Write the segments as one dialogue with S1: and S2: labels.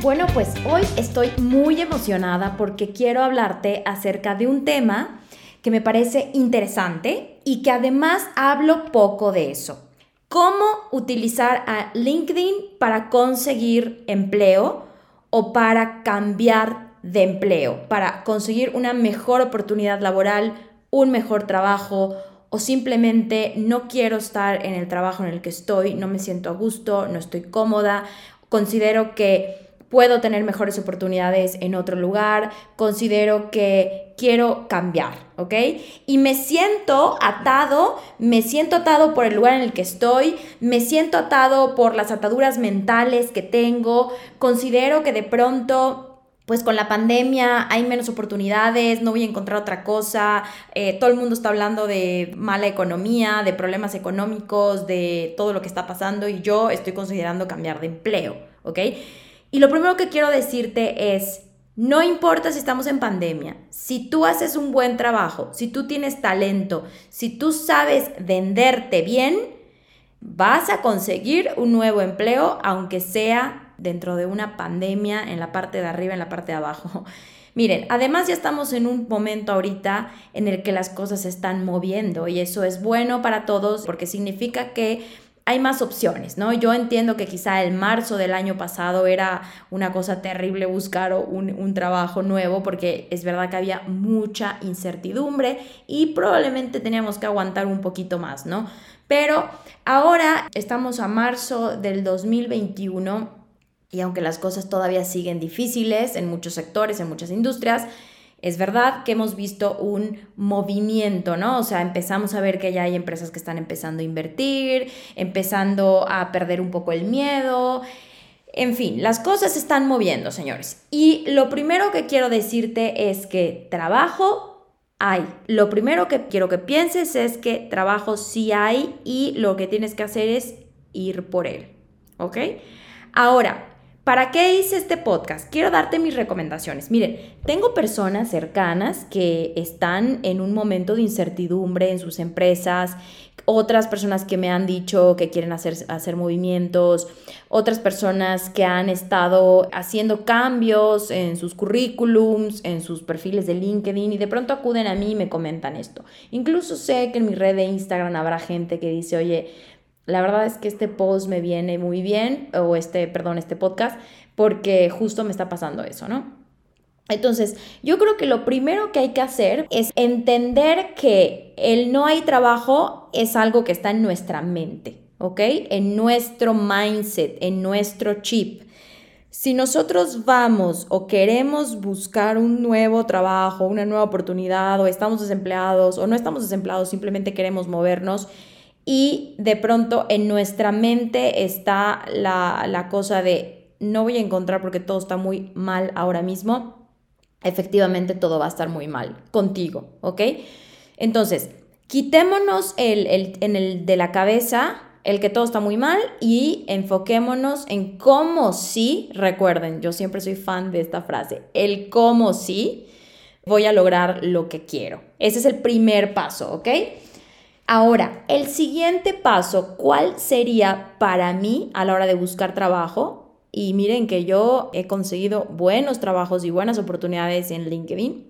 S1: Bueno, pues hoy estoy muy emocionada porque quiero hablarte acerca de un tema que me parece interesante y que además hablo poco de eso. ¿Cómo utilizar a LinkedIn para conseguir empleo o para cambiar de empleo, para conseguir una mejor oportunidad laboral, un mejor trabajo o simplemente no quiero estar en el trabajo en el que estoy, no me siento a gusto, no estoy cómoda, considero que puedo tener mejores oportunidades en otro lugar, considero que quiero cambiar, ¿ok? Y me siento atado, me siento atado por el lugar en el que estoy, me siento atado por las ataduras mentales que tengo, considero que de pronto pues con la pandemia hay menos oportunidades, no voy a encontrar otra cosa, eh, todo el mundo está hablando de mala economía, de problemas económicos, de todo lo que está pasando y yo estoy considerando cambiar de empleo, ¿ok? Y lo primero que quiero decirte es, no importa si estamos en pandemia, si tú haces un buen trabajo, si tú tienes talento, si tú sabes venderte bien, vas a conseguir un nuevo empleo, aunque sea dentro de una pandemia en la parte de arriba, en la parte de abajo. Miren, además ya estamos en un momento ahorita en el que las cosas se están moviendo y eso es bueno para todos porque significa que hay más opciones, ¿no? Yo entiendo que quizá el marzo del año pasado era una cosa terrible buscar un, un, trabajo nuevo porque es verdad que había mucha incertidumbre y probablemente teníamos que aguantar un poquito más, ¿no? Pero ahora estamos a marzo del 2021 y aunque las cosas todavía siguen difíciles en muchos sectores, en muchas industrias, es verdad que hemos visto un movimiento, ¿no? O sea, empezamos a ver que ya hay empresas que están empezando a invertir, empezando a perder un poco el miedo. En fin, las cosas se están moviendo, señores. Y lo primero que quiero decirte es que trabajo hay. Lo primero que quiero que pienses es que trabajo sí hay y lo que tienes que hacer es ir por él. ¿Ok? Ahora, ¿Para qué hice este podcast? Quiero darte mis recomendaciones. Miren, tengo personas cercanas que están en un momento de incertidumbre en sus empresas, otras personas que me han dicho que quieren hacer, hacer movimientos, otras personas que han estado haciendo cambios en sus currículums, en sus perfiles de LinkedIn y de pronto acuden a mí y me comentan esto. Incluso sé que en mi red de Instagram habrá gente que dice, oye, la verdad es que este post me viene muy bien, o este, perdón, este podcast, porque justo me está pasando eso, ¿no? Entonces, yo creo que lo primero que hay que hacer es entender que el no hay trabajo es algo que está en nuestra mente, ¿ok? En nuestro mindset, en nuestro chip. Si nosotros vamos o queremos buscar un nuevo trabajo, una nueva oportunidad, o estamos desempleados, o no estamos desempleados, simplemente queremos movernos, y de pronto en nuestra mente está la, cosa de no voy a encontrar porque todo está muy mal ahora mismo, efectivamente todo va a estar muy mal contigo, ¿ok? Entonces, quitémonos el, en el de la cabeza el que todo está muy mal y enfoquémonos en cómo sí, recuerden, yo siempre soy fan de esta frase, el cómo sí voy a lograr lo que quiero. Ese es el primer paso, ¿ok? Ahora, el siguiente paso, ¿cuál sería para mí a la hora de buscar trabajo? Y miren que yo he conseguido buenos trabajos y buenas oportunidades en LinkedIn.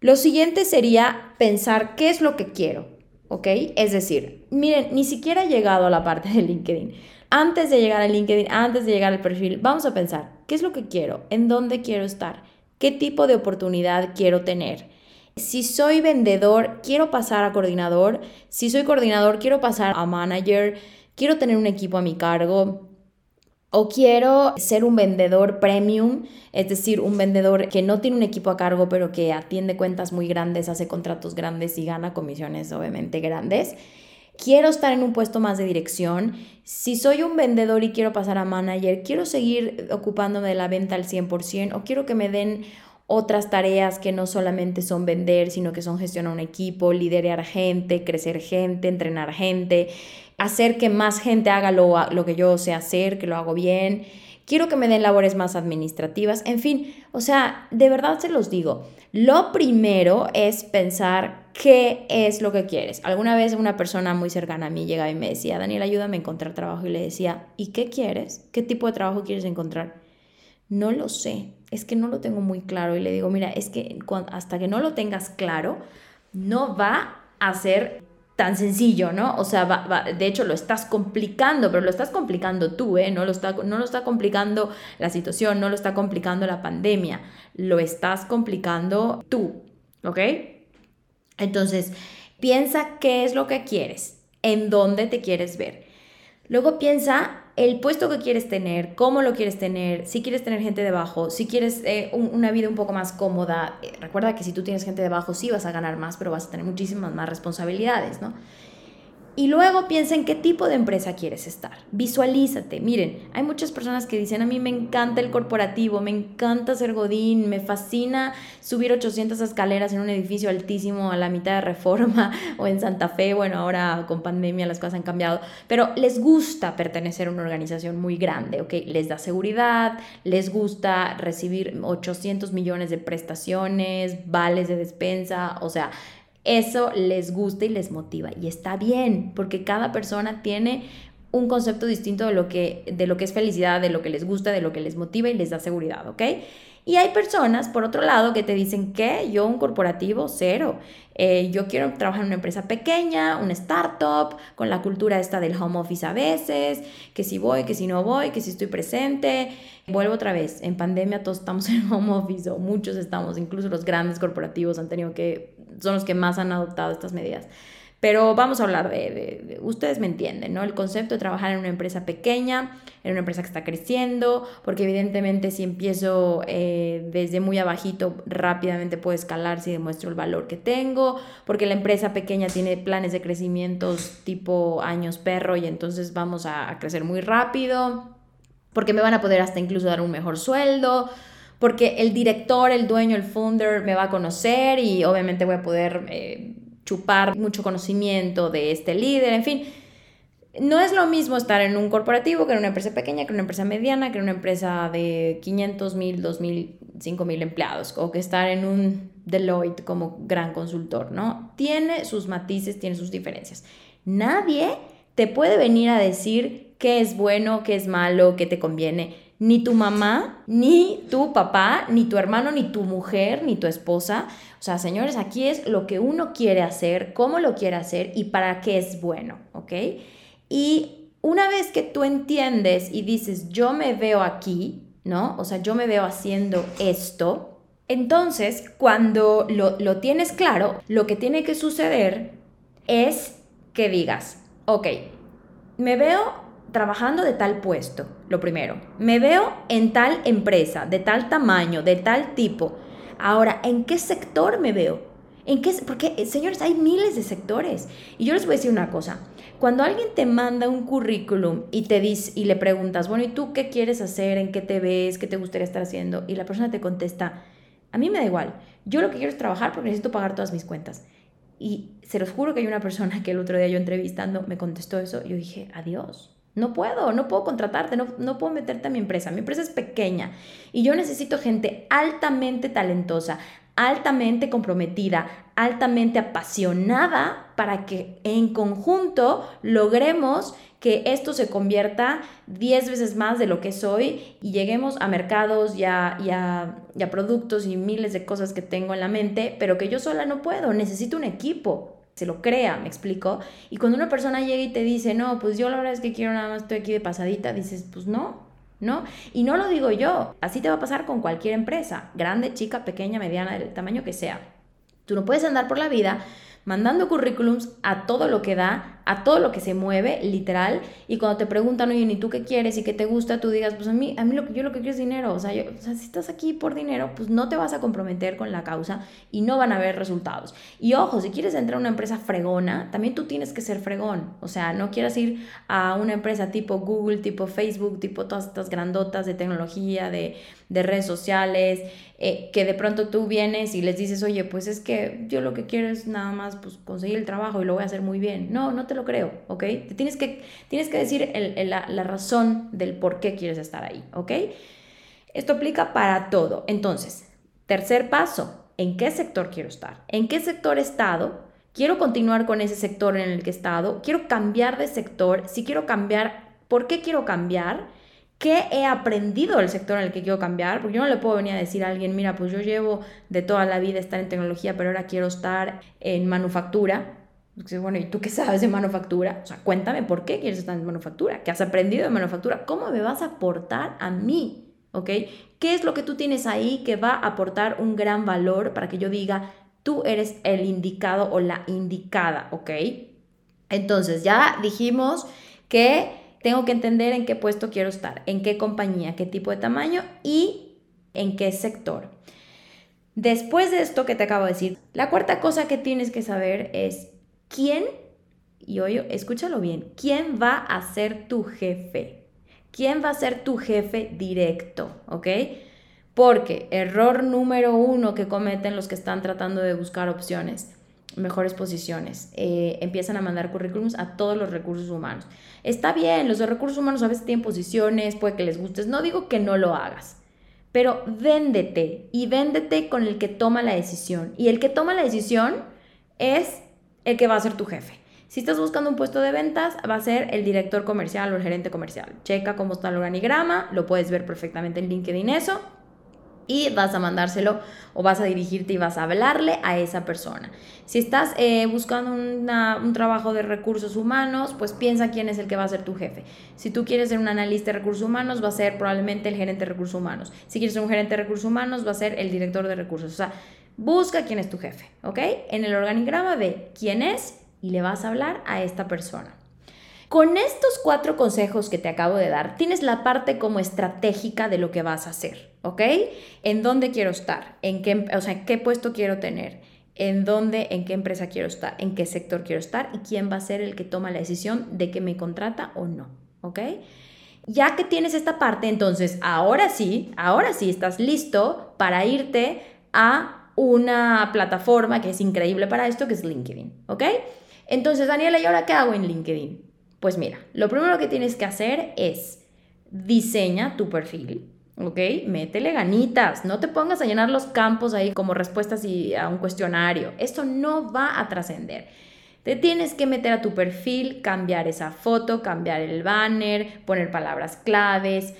S1: Lo siguiente sería pensar qué es lo que quiero, ¿ok? Es decir, miren, ni siquiera he llegado a la parte de LinkedIn. Antes de llegar a LinkedIn, antes de llegar al perfil, vamos a pensar, ¿qué es lo que quiero? ¿En dónde quiero estar? ¿Qué tipo de oportunidad quiero tener? Si soy vendedor, quiero pasar a coordinador. Si soy coordinador, quiero pasar a manager. Quiero tener un equipo a mi cargo. O quiero ser un vendedor premium, es decir, un vendedor que no tiene un equipo a cargo, pero que atiende cuentas muy grandes, hace contratos grandes y gana comisiones obviamente grandes. quiero estar en un puesto más de dirección, si soy un vendedor y quiero pasar a manager, quiero seguir ocupándome de la venta al 100% o quiero que me den otras tareas que no solamente son vender, sino que son gestionar un equipo, liderar gente, crecer gente, entrenar gente, hacer que más gente haga lo, lo que yo sé hacer, que lo hago bien. Quiero que me den labores más administrativas, en fin, o sea, de verdad se los digo. Lo primero es pensar qué es lo que quieres. Alguna vez una persona muy cercana a mí llegaba y me decía, Daniel, ayúdame a encontrar trabajo. Y le decía, ¿y qué quieres? ¿Qué tipo de trabajo quieres encontrar? No lo sé, es que no lo tengo muy claro. Y le digo, mira, es que hasta que no lo tengas claro, no va a ser tan sencillo, ¿no? O sea, de hecho lo estás complicando, pero lo estás complicando tú, ¿eh? No lo, está, no lo está complicando la situación, no lo está complicando la pandemia, lo estás complicando tú, ¿ok? Entonces, piensa qué es lo que quieres, en dónde te quieres ver. Luego piensa el puesto que quieres tener, cómo lo quieres tener, si quieres tener gente debajo, si quieres eh, una vida un poco más cómoda. Eh, recuerda que si tú tienes gente debajo sí vas a ganar más, pero vas a tener muchísimas más responsabilidades, ¿no? Y luego piensa en qué tipo de empresa quieres estar. Visualízate. Miren, hay muchas personas que dicen, a mí me encanta el corporativo, me encanta ser godín, me fascina subir 800 escaleras en un edificio altísimo a la mitad de reforma o en Santa Fe. Bueno, ahora con pandemia las cosas han cambiado, pero les gusta pertenecer a una organización muy grande, ¿ok? Les da seguridad, les gusta recibir 800 millones de prestaciones, vales de despensa, o sea, eso les gusta y les motiva. Y está bien, porque cada persona tiene un concepto distinto de lo que, de lo que es felicidad, de lo que les gusta, de lo que les motiva y les da seguridad, ¿ok? Y hay personas, por otro lado, que te dicen que yo un corporativo cero. Eh, yo quiero trabajar en una empresa pequeña, una startup, con la cultura esta del home office a veces, que si voy, que si no voy, que si estoy presente. Vuelvo otra vez, en pandemia todos estamos en home office o muchos estamos, incluso los grandes corporativos han tenido que, son los que más han adoptado estas medidas. Pero vamos a hablar de, ustedes me entienden, ¿no? El concepto de trabajar en una empresa pequeña, en una empresa que está creciendo, porque evidentemente si empiezo eh, desde muy abajito, rápidamente puedo escalar si demuestro el valor que tengo, porque la empresa pequeña tiene planes de crecimiento tipo años perro y entonces vamos a, crecer muy rápido, porque me van a poder hasta incluso dar un mejor sueldo, porque el director, el dueño, el founder me va a conocer y obviamente voy a poder... Eh, chupar mucho conocimiento de este líder, en fin. No es lo mismo estar en un corporativo que en una empresa pequeña, que en una empresa mediana, que en una empresa de 500 mil, 2 mil, 5 mil empleados, o que estar en un Deloitte como gran consultor, ¿no? Tiene sus matices, tiene sus diferencias. Nadie te puede venir a decir qué es bueno, qué es malo, qué te conviene ni tu mamá, ni tu papá, ni tu hermano, ni tu mujer, ni tu esposa. O sea, señores, aquí es lo que uno quiere hacer, cómo lo quiere hacer y para qué es bueno, ¿ok? Y una vez que tú entiendes y dices, yo me veo aquí, ¿no? O sea, yo me veo haciendo esto, entonces cuando lo, lo tienes claro, lo que tiene que suceder es que digas, ok, me veo trabajando de tal puesto, lo primero. Me veo en tal empresa, de tal tamaño, de tal tipo. Ahora, ¿en qué sector me veo? ¿En qué? Porque, eh, señores, hay miles de sectores. Y yo les voy a decir una cosa. Cuando alguien te manda un currículum y te dice y le preguntas, bueno, ¿y tú qué quieres hacer? ¿En qué te ves? ¿Qué te gustaría estar haciendo? Y la persona te contesta, a mí me da igual. Yo lo que quiero es trabajar porque necesito pagar todas mis cuentas. Y se los juro que hay una persona que el otro día yo entrevistando me contestó eso. Yo dije, adiós. No puedo, no puedo contratarte, no, no, puedo meterte a mi empresa. Mi empresa es pequeña y yo necesito gente altamente talentosa, altamente comprometida, altamente apasionada para que en conjunto logremos que esto se convierta 10 veces más de lo que soy y lleguemos a mercados y a, y a productos y miles de cosas que tengo en la mente, pero que yo sola no puedo, necesito un equipo se lo crea, me explico. Y cuando una persona llega y te dice, no, pues yo la verdad es que quiero nada más, estoy aquí de pasadita, dices, pues no, ¿no? Y no lo digo yo, así te va a pasar con cualquier empresa, grande, chica, pequeña, mediana, del tamaño que sea. Tú no puedes andar por la vida mandando currículums a todo lo que da a todo lo que se mueve, literal, y cuando te preguntan, oye, ¿y tú qué quieres y qué te gusta? Tú digas, pues a mí, a mí lo que yo lo que quiero es dinero, o sea, yo, o sea, si estás aquí por dinero, pues no te vas a comprometer con la causa y no van a haber resultados. Y ojo, si quieres entrar a una empresa fregona, también tú tienes que ser fregón, o sea, no quieras ir a una empresa tipo Google, tipo Facebook, tipo todas estas grandotas de tecnología, de, de redes sociales, eh, que de pronto tú vienes y les dices, oye, pues es que yo lo que quiero es nada más pues, conseguir el trabajo y lo voy a hacer muy bien. No, no te lo creo, ¿ok? Te tienes que, tienes que decir la, la razón del por qué quieres estar ahí, ¿ok? Esto aplica para todo. Entonces, tercer paso, ¿en qué sector quiero estar? ¿En qué sector he estado? ¿Quiero continuar con ese sector en el que he estado? ¿Quiero cambiar de sector? Si quiero cambiar, ¿por qué quiero cambiar? ¿Qué he aprendido del sector en el que quiero cambiar? Porque yo no le puedo venir a decir a alguien, mira, pues yo llevo de toda la vida estar en tecnología, pero ahora quiero estar en manufactura. Bueno, ¿y tú qué sabes de manufactura? O sea, cuéntame por qué quieres estar en manufactura, qué has aprendido de manufactura, cómo me vas a aportar a mí, ¿ok? ¿Qué es lo que tú tienes ahí que va a aportar un gran valor para que yo diga, tú eres el indicado o la indicada, ¿ok? Entonces, ya dijimos que tengo que entender en qué puesto quiero estar, en qué compañía, qué tipo de tamaño y en qué sector. Después de esto que te acabo de decir, la cuarta cosa que tienes que saber es quién, y oye, escúchalo bien, quién va a ser tu jefe. ¿Quién va a ser tu jefe directo? ¿Ok? Porque error número uno que cometen los que están tratando de buscar opciones mejores posiciones. Eh, empiezan a mandar currículums a todos los recursos humanos. Está bien, los de recursos humanos a veces tienen posiciones, puede que les gustes. No digo que no lo hagas, pero véndete y véndete con el que toma la decisión. Y el que toma la decisión es el que va a ser tu jefe. Si estás buscando un puesto de ventas, va a ser el director comercial o el gerente comercial. Checa cómo está el organigrama, lo puedes ver perfectamente en LinkedIn eso y vas a mandárselo o vas a dirigirte y vas a hablarle a esa persona. Si estás eh, buscando un trabajo de recursos humanos, pues piensa quién es el que va a ser tu jefe. Si tú quieres ser un analista de recursos humanos, va a ser probablemente el gerente de recursos humanos. Si quieres ser un gerente de recursos humanos, va a ser el director de recursos. O sea, busca quién es tu jefe, ¿ok? En el organigrama ve quién es y le vas a hablar a esta persona. Con estos cuatro consejos que te acabo de dar, tienes la parte como estratégica de lo que vas a hacer, ¿ok? ¿En dónde quiero estar? ¿En qué, o sea, qué puesto quiero tener? ¿En dónde, en qué empresa quiero estar? ¿En qué sector quiero estar? ¿Y quién va a ser el que toma la decisión de que me contrata o no? ¿Ok? Ya que tienes esta parte, entonces ahora sí, ahora sí estás listo para irte a una plataforma que es increíble para esto, que es LinkedIn, ¿ok? Entonces, Daniela, ¿y ahora qué hago en LinkedIn? Pues mira, lo primero que tienes que hacer es diseña tu perfil, ¿ok? Métele ganitas, no te pongas a llenar los campos ahí como respuestas y a un cuestionario. Esto no va a trascender. Te tienes que meter a tu perfil, cambiar esa foto, cambiar el banner, poner palabras claves,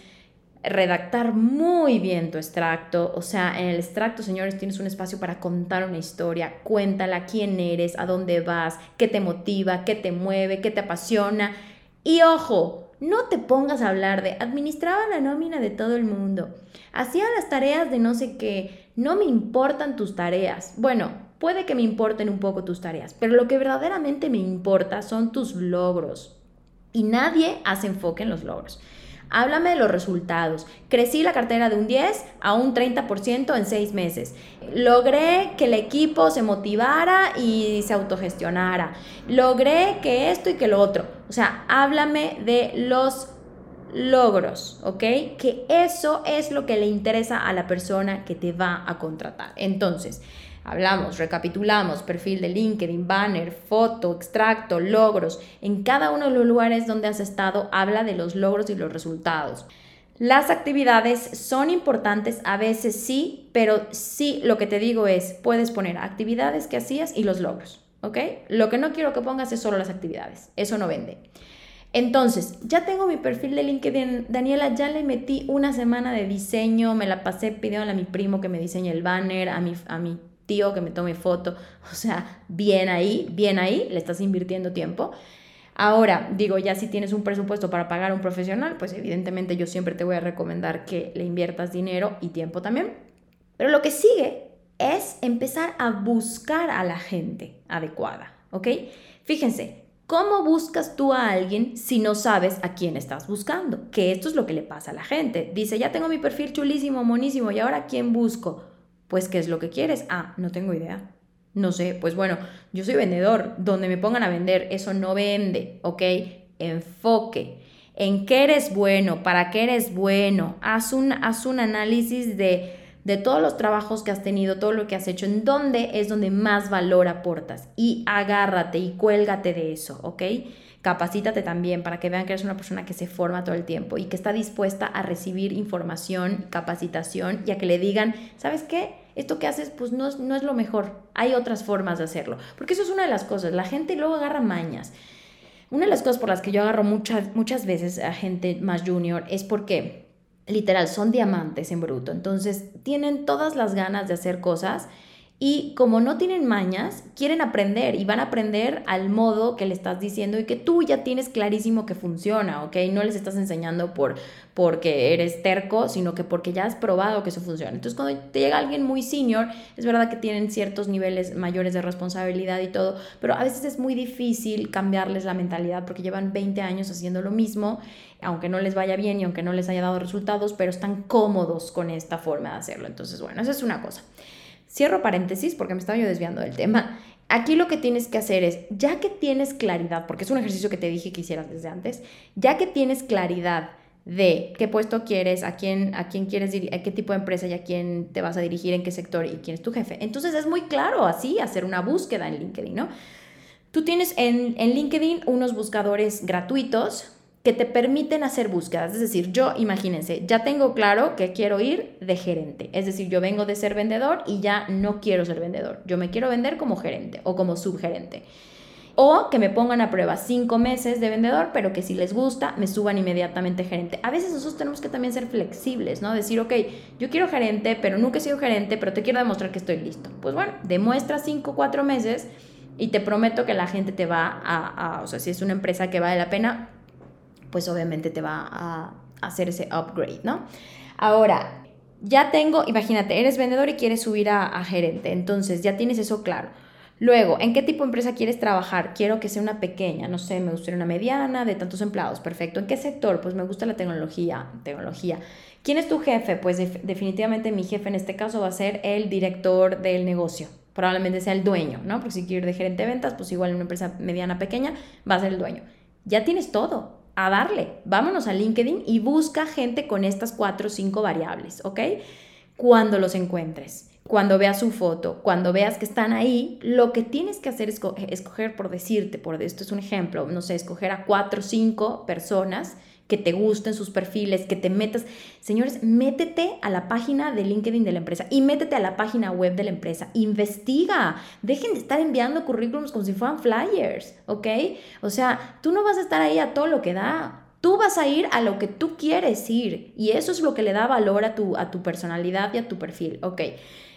S1: redactar muy bien tu extracto. O sea, en el extracto, señores, tienes un espacio para contar una historia. Cuéntala quién eres, a dónde vas, qué te motiva, qué te mueve, qué te apasiona. Y ojo, no te pongas a hablar de administraba la nómina de todo el mundo. Hacía las tareas de no sé qué. No me importan tus tareas. Bueno, puede que me importen un poco tus tareas, pero lo que verdaderamente me importa son tus logros. Y nadie hace enfoque en los logros. Háblame de los resultados. Crecí la cartera de un 10 a un 30% en seis meses. Logré que el equipo se motivara y se autogestionara. Logré que esto y que lo otro. O sea, háblame de los logros, ¿ok? Que eso es lo que le interesa a la persona que te va a contratar. Entonces, Hablamos, recapitulamos, perfil de LinkedIn, banner, foto, extracto, logros. En cada uno de los lugares donde has estado habla de los logros y los resultados. Las actividades son importantes, a veces sí, pero sí lo que te digo es, puedes poner actividades que hacías y los logros, ¿ok? Lo que no quiero que pongas es solo las actividades, eso no vende. Entonces, ya tengo mi perfil de LinkedIn. Daniela, ya le metí una semana de diseño, me la pasé pidiéndole a mi primo que me diseñe el banner, a mi, a mi tío que me tome foto. O sea, bien ahí, bien ahí, le estás invirtiendo tiempo. Ahora, digo, ya si tienes un presupuesto para pagar a un profesional, pues evidentemente yo siempre te voy a recomendar que le inviertas dinero y tiempo también. Pero lo que sigue es empezar a buscar a la gente adecuada, ¿ok? Fíjense, ¿Cómo buscas tú a alguien si no sabes a quién estás buscando? Que esto es lo que le pasa a la gente. Dice, ya tengo mi perfil chulísimo, monísimo, ¿y ahora quién busco? Pues, ¿qué es lo que quieres? Ah, no tengo idea. No sé, pues bueno, yo soy vendedor. Donde me pongan a vender, eso no vende, ¿ok? Enfoque. ¿En qué eres bueno? ¿Para qué eres bueno? Haz un, haz un análisis de de todos los trabajos que has tenido, todo lo que has hecho, en dónde es donde más valor aportas y agárrate y cuélgate de eso, ¿ok? Capacítate también para que vean que eres una persona que se forma todo el tiempo y que está dispuesta a recibir información, capacitación y a que le digan, ¿sabes qué? Esto que haces pues no es, no es lo mejor, hay otras formas de hacerlo, porque eso es una de las cosas, la gente luego agarra mañas. Una de las cosas por las que yo agarro muchas, muchas veces a gente más junior es porque literal, son diamantes en bruto. Entonces, tienen todas las ganas de hacer cosas y como no tienen mañas, quieren aprender y van a aprender al modo que le estás diciendo y que tú ya tienes clarísimo que funciona, ¿ok? No les estás enseñando por porque eres terco, sino que porque ya has probado que eso funciona. Entonces, cuando te llega alguien muy senior, es verdad que tienen ciertos niveles mayores de responsabilidad y todo, pero a veces es muy difícil cambiarles la mentalidad porque llevan 20 años haciendo lo mismo, aunque no les vaya bien y aunque no les haya dado resultados, pero están cómodos con esta forma de hacerlo. Entonces, bueno, esa es una cosa. Cierro paréntesis porque me estaba yo desviando del tema. Aquí lo que tienes que hacer es, ya que tienes claridad, porque es un ejercicio que te dije que hicieras desde antes, ya que tienes claridad de qué puesto quieres, a quién, a quién quieres, a qué tipo de empresa y a quién te vas a dirigir, en qué sector y quién es tu jefe. Entonces es muy claro así hacer una búsqueda en LinkedIn, ¿no? Tú tienes en, en LinkedIn unos buscadores gratuitos que te permiten hacer búsquedas. Es decir, yo, imagínense, ya tengo claro que quiero ir de gerente. Es decir, yo vengo de ser vendedor y ya no quiero ser vendedor. Yo me quiero vender como gerente o como subgerente. O que me pongan a prueba cinco meses de vendedor, pero que si les gusta, me suban inmediatamente gerente. A veces nosotros tenemos que también ser flexibles, ¿no? Decir, ok, yo quiero gerente, pero nunca he sido gerente, pero te quiero demostrar que estoy listo. Pues bueno, demuestra cinco, cuatro meses y te prometo que la gente te va a, a, o sea, si es una empresa que vale la pena, pues obviamente te va a hacer ese upgrade, ¿no? Ahora, ya tengo, imagínate, eres vendedor y quieres subir a, gerente, entonces ya tienes eso claro. Luego, ¿en qué tipo de empresa quieres trabajar? Quiero que sea una pequeña, no sé, me gustaría una mediana, de tantos empleados, perfecto. ¿En qué sector? Pues me gusta la tecnología, tecnología. ¿Quién es tu jefe? Pues definitivamente mi jefe en este caso va a ser el director del negocio, probablemente sea el dueño, ¿no? Porque si quiero ir de gerente de ventas, pues igual en una empresa mediana, pequeña, va a ser el dueño. Ya tienes todo, a darle. Vámonos a LinkedIn y busca gente con estas cuatro o cinco variables, ¿ok? Cuando los encuentres, cuando veas su foto, cuando veas que están ahí, lo que tienes que hacer es escoger, por decirte, por esto es un ejemplo, no sé, escoger a cuatro o cinco personas que te gusten sus perfiles, que te metas. Señores, métete a la página de LinkedIn de la empresa y métete a la página web de la empresa. Investiga. Dejen de estar enviando currículums como si fueran flyers, ¿ok? O sea, tú no vas a estar ahí a todo lo que da. Tú vas a ir a lo que tú quieres ir y eso es lo que le da valor a tu, a tu personalidad y a tu perfil, ¿ok?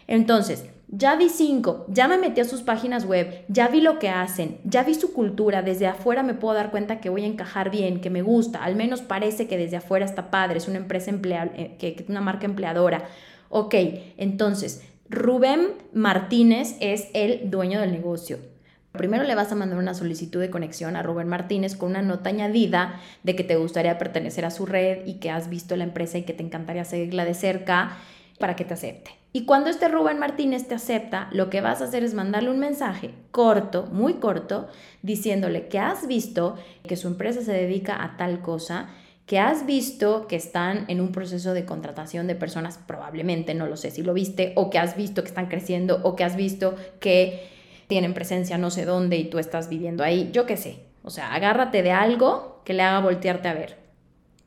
S1: Entonces, ya vi cinco, ya me metí a sus páginas web, ya vi lo que hacen, ya vi su cultura, desde afuera me puedo dar cuenta que voy a encajar bien, que me gusta, al menos parece que desde afuera está padre, es una empresa eh, que, una marca empleadora. Ok, entonces, Rubén Martínez es el dueño del negocio. Primero le vas a mandar una solicitud de conexión a Rubén Martínez con una nota añadida de que te gustaría pertenecer a su red y que has visto la empresa y que te encantaría seguirla de cerca para que te acepte. Y cuando este Rubén Martínez te acepta, lo que vas a hacer es mandarle un mensaje corto, muy corto, diciéndole que has visto que su empresa se dedica a tal cosa, que has visto que están en un proceso de contratación de personas, probablemente, no lo sé si lo viste, o que has visto que están creciendo, o que has visto que tienen presencia no sé dónde y tú estás viviendo ahí, yo qué sé. O sea, agárrate de algo que le haga voltearte a ver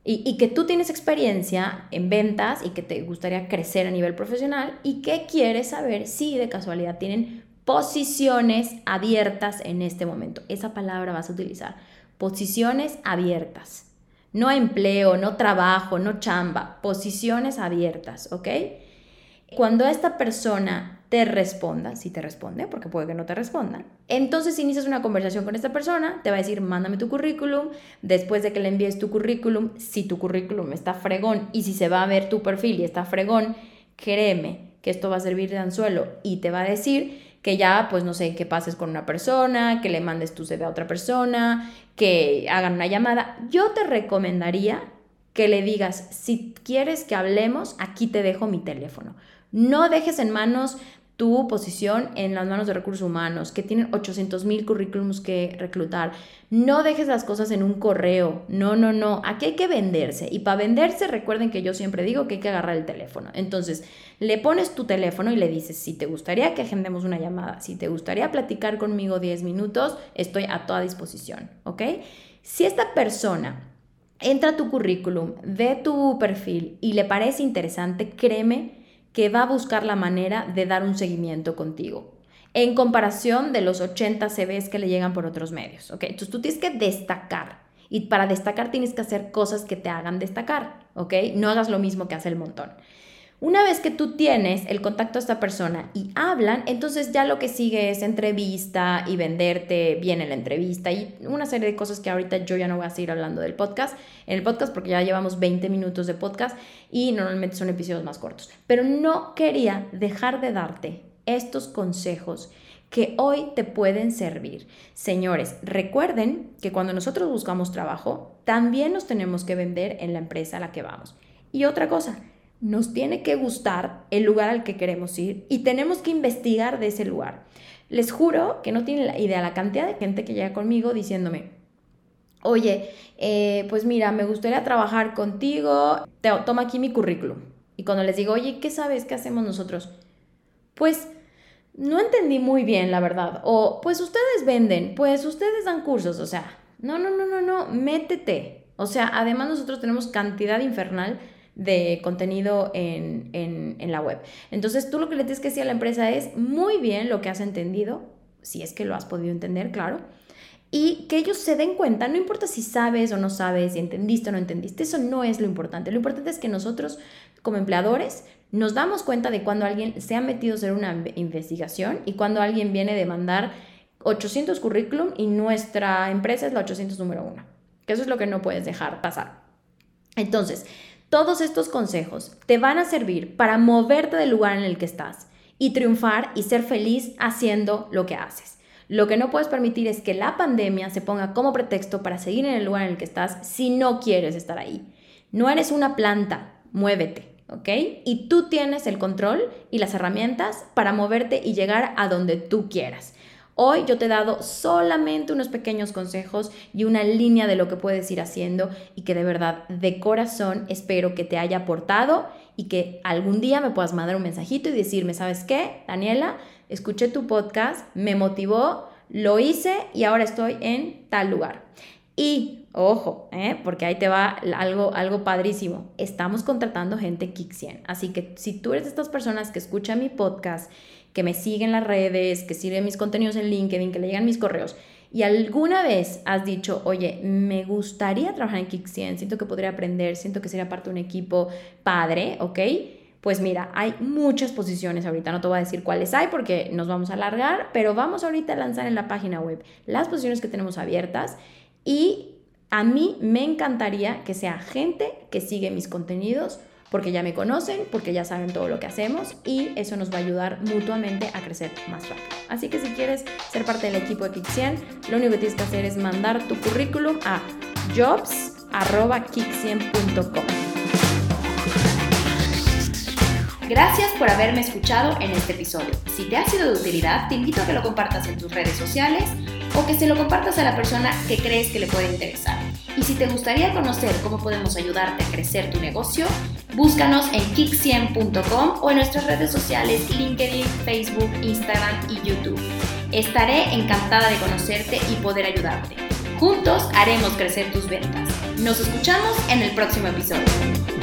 S1: y, que tú tienes experiencia en ventas y que te gustaría crecer a nivel profesional y que quieres saber si de casualidad tienen posiciones abiertas en este momento. Esa palabra vas a utilizar. Posiciones abiertas. No empleo, no trabajo, no chamba. Posiciones abiertas, ¿ok? Cuando esta persona te responda, si te responde, porque puede que no te responda. Entonces inicias una conversación con esta persona, te va a decir, mándame tu currículum, después de que le envíes tu currículum, si tu currículum está fregón y si se va a ver tu perfil y está fregón, créeme que esto va a servir de anzuelo y te va a decir que ya, pues no sé, que pases con una persona, que le mandes tu CV a otra persona, que hagan una llamada. Yo te recomendaría que le digas, si quieres que hablemos, aquí te dejo mi teléfono. No dejes en manos tu posición en las manos de recursos humanos, que tienen 800 mil currículums que reclutar. No dejes las cosas en un correo. No, no, no. Aquí hay que venderse. Y para venderse, recuerden que yo siempre digo que hay que agarrar el teléfono. Entonces, le pones tu teléfono y le dices, si te gustaría que agendemos una llamada, si te gustaría platicar conmigo 10 minutos, estoy a toda disposición. ¿Ok? Si esta persona entra a tu currículum, ve tu perfil y le parece interesante, créeme que va a buscar la manera de dar un seguimiento contigo en comparación de los 80 CVs que le llegan por otros medios. ¿ok? Entonces tú tienes que destacar y para destacar tienes que hacer cosas que te hagan destacar. ¿ok? No hagas lo mismo que hace el montón. Una vez que tú tienes el contacto a esta persona y hablan, entonces ya lo que sigue es entrevista y venderte bien en la entrevista y una serie de cosas que ahorita yo ya no voy a seguir hablando del podcast, en el podcast porque ya llevamos 20 minutos de podcast y normalmente son episodios más cortos. Pero no quería dejar de darte estos consejos que hoy te pueden servir. Señores, recuerden que cuando nosotros buscamos trabajo, también nos tenemos que vender en la empresa a la que vamos. Y otra cosa, nos tiene que gustar el lugar al que queremos ir y tenemos que investigar de ese lugar. Les juro que no tienen la idea la cantidad de gente que llega conmigo diciéndome, oye, eh, pues mira, me gustaría trabajar contigo, te, toma aquí mi currículum. Y cuando les digo, oye, ¿qué sabes? ¿Qué hacemos nosotros? Pues no entendí muy bien, la verdad. O pues ustedes venden, pues ustedes dan cursos, o sea, no, no, no, no, no, métete. O sea, además nosotros tenemos cantidad infernal de contenido en, en, la web. Entonces tú lo que le tienes que decir a la empresa es muy bien lo que has entendido, si es que lo has podido entender, claro, y que ellos se den cuenta, no importa si sabes o no sabes, si entendiste o no entendiste, eso no es lo importante. Lo importante es que nosotros como empleadores nos damos cuenta de cuando alguien se ha metido a hacer una investigación y cuando alguien viene a demandar 800 currículum y nuestra empresa es la 800 número uno. Que eso es lo que no puedes dejar pasar. Entonces, todos estos consejos te van a servir para moverte del lugar en el que estás y triunfar y ser feliz haciendo lo que haces. Lo que no puedes permitir es que la pandemia se ponga como pretexto para seguir en el lugar en el que estás si no quieres estar ahí. No eres una planta, muévete, ¿ok? Y tú tienes el control y las herramientas para moverte y llegar a donde tú quieras. Hoy yo te he dado solamente unos pequeños consejos y una línea de lo que puedes ir haciendo y que de verdad, de corazón, espero que te haya aportado y que algún día me puedas mandar un mensajito y decirme, ¿sabes qué, Daniela? Escuché tu podcast, me motivó, lo hice y ahora estoy en tal lugar. Y, ojo, ¿eh? porque ahí te va algo, algo padrísimo. Estamos contratando gente 100. Así que si tú eres de estas personas que escuchan mi podcast que me siguen las redes, que siguen mis contenidos en LinkedIn, que le llegan mis correos, y alguna vez has dicho, oye, me gustaría trabajar en Kick siento que podría aprender, siento que sería parte de un equipo padre, ¿ok? Pues mira, hay muchas posiciones ahorita, no te voy a decir cuáles hay porque nos vamos a alargar, pero vamos ahorita a lanzar en la página web las posiciones que tenemos abiertas y a mí me encantaría que sea gente que sigue mis contenidos porque ya me conocen, porque ya saben todo lo que hacemos y eso nos va a ayudar mutuamente a crecer más rápido. Así que si quieres ser parte del equipo de Kick100, lo único que tienes que hacer es mandar tu currículum a jobs.kick100.com.
S2: Gracias por haberme escuchado en este episodio. Si te ha sido de utilidad, te invito a que lo compartas en tus redes sociales o que se lo compartas a la persona que crees que le puede interesar. Y si te gustaría conocer cómo podemos ayudarte a crecer tu negocio, búscanos en kick100.com o en nuestras redes sociales LinkedIn, Facebook, Instagram y YouTube. Estaré encantada de conocerte y poder ayudarte. Juntos haremos crecer tus ventas. Nos escuchamos en el próximo episodio.